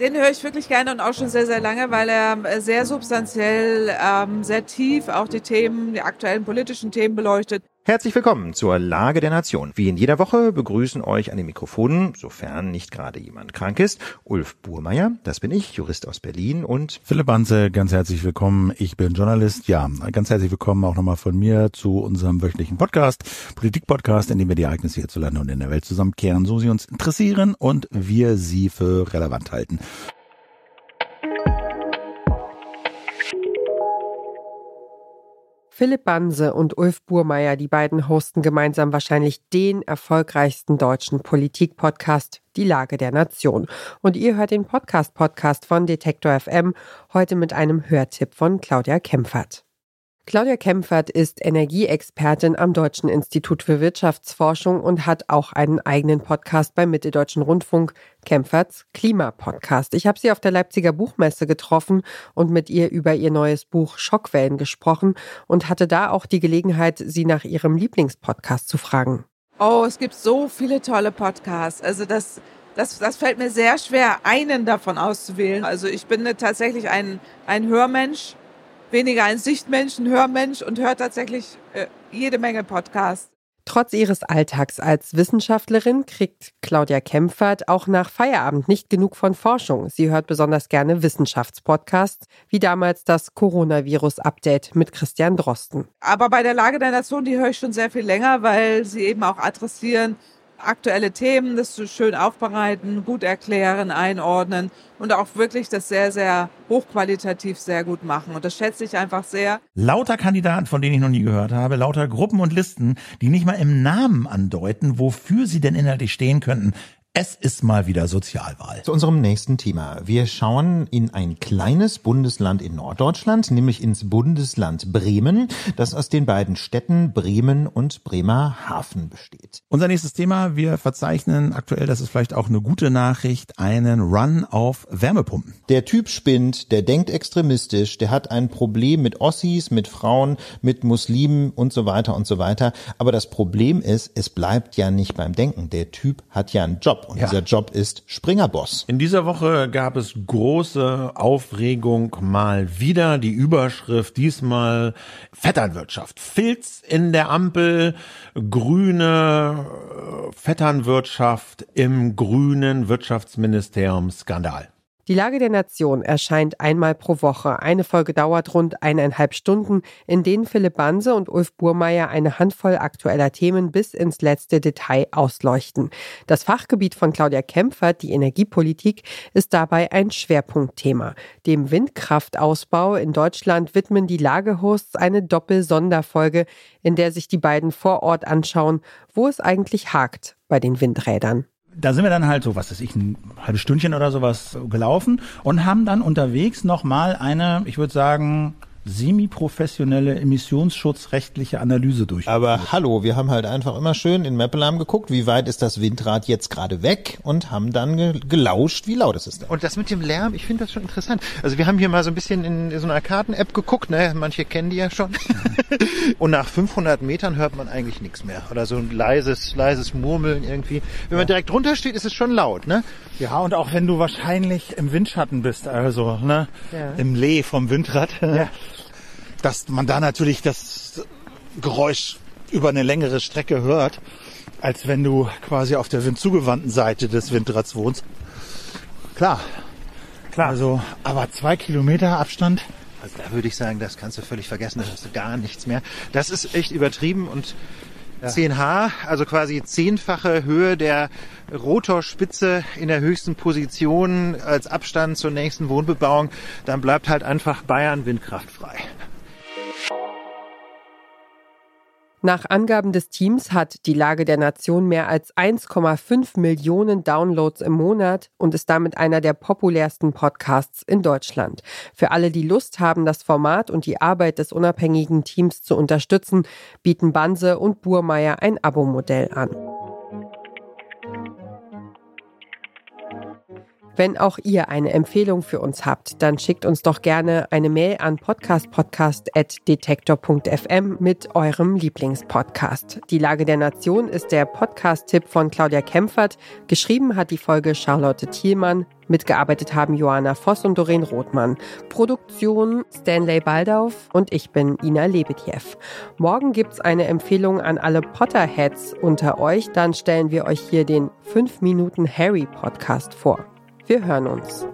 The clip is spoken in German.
Den höre ich wirklich gerne und auch schon sehr, sehr lange, weil er äh, sehr substanziell, ähm, sehr tief auch die Themen, die aktuellen politischen Themen beleuchtet. Herzlich willkommen zur Lage der Nation. Wie in jeder Woche begrüßen euch an den Mikrofonen, sofern nicht gerade jemand krank ist, Ulf Burmeier, das bin ich, Jurist aus Berlin und Philipp Banze, ganz herzlich willkommen. Ich bin Journalist. Ja, ganz herzlich willkommen auch nochmal von mir zu unserem wöchentlichen Podcast, Politik-Podcast, in dem wir die Ereignisse hierzulande und in der Welt zusammenkehren, so sie uns interessieren und wir sie für relevant halten. Philipp Banse und Ulf Burmeier, die beiden hosten gemeinsam wahrscheinlich den erfolgreichsten deutschen Politik-Podcast, Die Lage der Nation. Und ihr hört den Podcast-Podcast von Detektor FM heute mit einem Hörtipp von Claudia Kempfert. Claudia Kempfert ist Energieexpertin am Deutschen Institut für Wirtschaftsforschung und hat auch einen eigenen Podcast beim Mitteldeutschen Rundfunk, Kempferts Klimapodcast. Ich habe sie auf der Leipziger Buchmesse getroffen und mit ihr über ihr neues Buch Schockwellen gesprochen und hatte da auch die Gelegenheit, sie nach ihrem Lieblingspodcast zu fragen. Oh, es gibt so viele tolle Podcasts. Also das, das, das fällt mir sehr schwer, einen davon auszuwählen. Also ich bin tatsächlich ein, ein Hörmensch weniger ein Sichtmensch, ein Hörmensch und hört tatsächlich äh, jede Menge Podcasts. Trotz ihres Alltags als Wissenschaftlerin kriegt Claudia Kempfert auch nach Feierabend nicht genug von Forschung. Sie hört besonders gerne Wissenschaftspodcasts, wie damals das Coronavirus-Update mit Christian Drosten. Aber bei der Lage der Nation, die höre ich schon sehr viel länger, weil sie eben auch adressieren, aktuelle Themen, das schön aufbereiten, gut erklären, einordnen und auch wirklich das sehr, sehr hochqualitativ sehr gut machen. Und das schätze ich einfach sehr. Lauter Kandidaten, von denen ich noch nie gehört habe, lauter Gruppen und Listen, die nicht mal im Namen andeuten, wofür sie denn inhaltlich stehen könnten. Es ist mal wieder Sozialwahl. Zu unserem nächsten Thema. Wir schauen in ein kleines Bundesland in Norddeutschland, nämlich ins Bundesland Bremen, das aus den beiden Städten Bremen und Bremerhaven besteht. Unser nächstes Thema. Wir verzeichnen aktuell, das ist vielleicht auch eine gute Nachricht, einen Run auf Wärmepumpen. Der Typ spinnt, der denkt extremistisch, der hat ein Problem mit Ossis, mit Frauen, mit Muslimen und so weiter und so weiter. Aber das Problem ist, es bleibt ja nicht beim Denken. Der Typ hat ja einen Job. Und ja. dieser Job ist Springerboss. In dieser Woche gab es große Aufregung mal wieder. Die Überschrift diesmal Vetternwirtschaft. Filz in der Ampel, grüne äh, Vetternwirtschaft im grünen Wirtschaftsministerium Skandal. Die Lage der Nation erscheint einmal pro Woche. Eine Folge dauert rund eineinhalb Stunden, in denen Philipp Banse und Ulf Burmeier eine Handvoll aktueller Themen bis ins letzte Detail ausleuchten. Das Fachgebiet von Claudia Kempfert, die Energiepolitik, ist dabei ein Schwerpunktthema. Dem Windkraftausbau in Deutschland widmen die Lagehosts eine Doppelsonderfolge, in der sich die beiden vor Ort anschauen, wo es eigentlich hakt bei den Windrädern da sind wir dann halt so, was ist ich, ein halbes Stündchen oder sowas gelaufen und haben dann unterwegs nochmal eine, ich würde sagen, semi-professionelle emissionsschutzrechtliche Analyse durch. Aber hallo, wir haben halt einfach immer schön in Mappelam geguckt, wie weit ist das Windrad jetzt gerade weg und haben dann ge gelauscht, wie laut ist es denn. Und das mit dem Lärm, ich finde das schon interessant. Also wir haben hier mal so ein bisschen in so einer Karten-App geguckt, ne? manche kennen die ja schon. und nach 500 Metern hört man eigentlich nichts mehr. Oder so ein leises, leises Murmeln irgendwie. Wenn man direkt drunter steht, ist es schon laut, ne? Ja, und auch wenn du wahrscheinlich im Windschatten bist, also ne, ja. im Lee vom Windrad. Ja dass man da natürlich das Geräusch über eine längere Strecke hört, als wenn du quasi auf der windzugewandten Seite des Windrads wohnst. Klar, klar. Also, aber zwei Kilometer Abstand. Also da würde ich sagen, das kannst du völlig vergessen, da hast du gar nichts mehr. Das ist echt übertrieben und ja. 10H, also quasi zehnfache Höhe der Rotorspitze in der höchsten Position als Abstand zur nächsten Wohnbebauung, dann bleibt halt einfach Bayern windkraftfrei. Nach Angaben des Teams hat die Lage der Nation mehr als 1,5 Millionen Downloads im Monat und ist damit einer der populärsten Podcasts in Deutschland. Für alle, die Lust haben, das Format und die Arbeit des unabhängigen Teams zu unterstützen, bieten Banse und Burmeier ein Abo-Modell an. Wenn auch ihr eine Empfehlung für uns habt, dann schickt uns doch gerne eine Mail an podcastpodcast.detektor.fm mit eurem Lieblingspodcast. Die Lage der Nation ist der Podcast-Tipp von Claudia Kempfert. Geschrieben hat die Folge Charlotte Thielmann. Mitgearbeitet haben Johanna Voss und Doreen Rothmann. Produktion Stanley Baldauf und ich bin Ina Lebetjew. Morgen gibt's eine Empfehlung an alle Potterheads unter euch. Dann stellen wir euch hier den 5 Minuten Harry Podcast vor. Wir hören uns.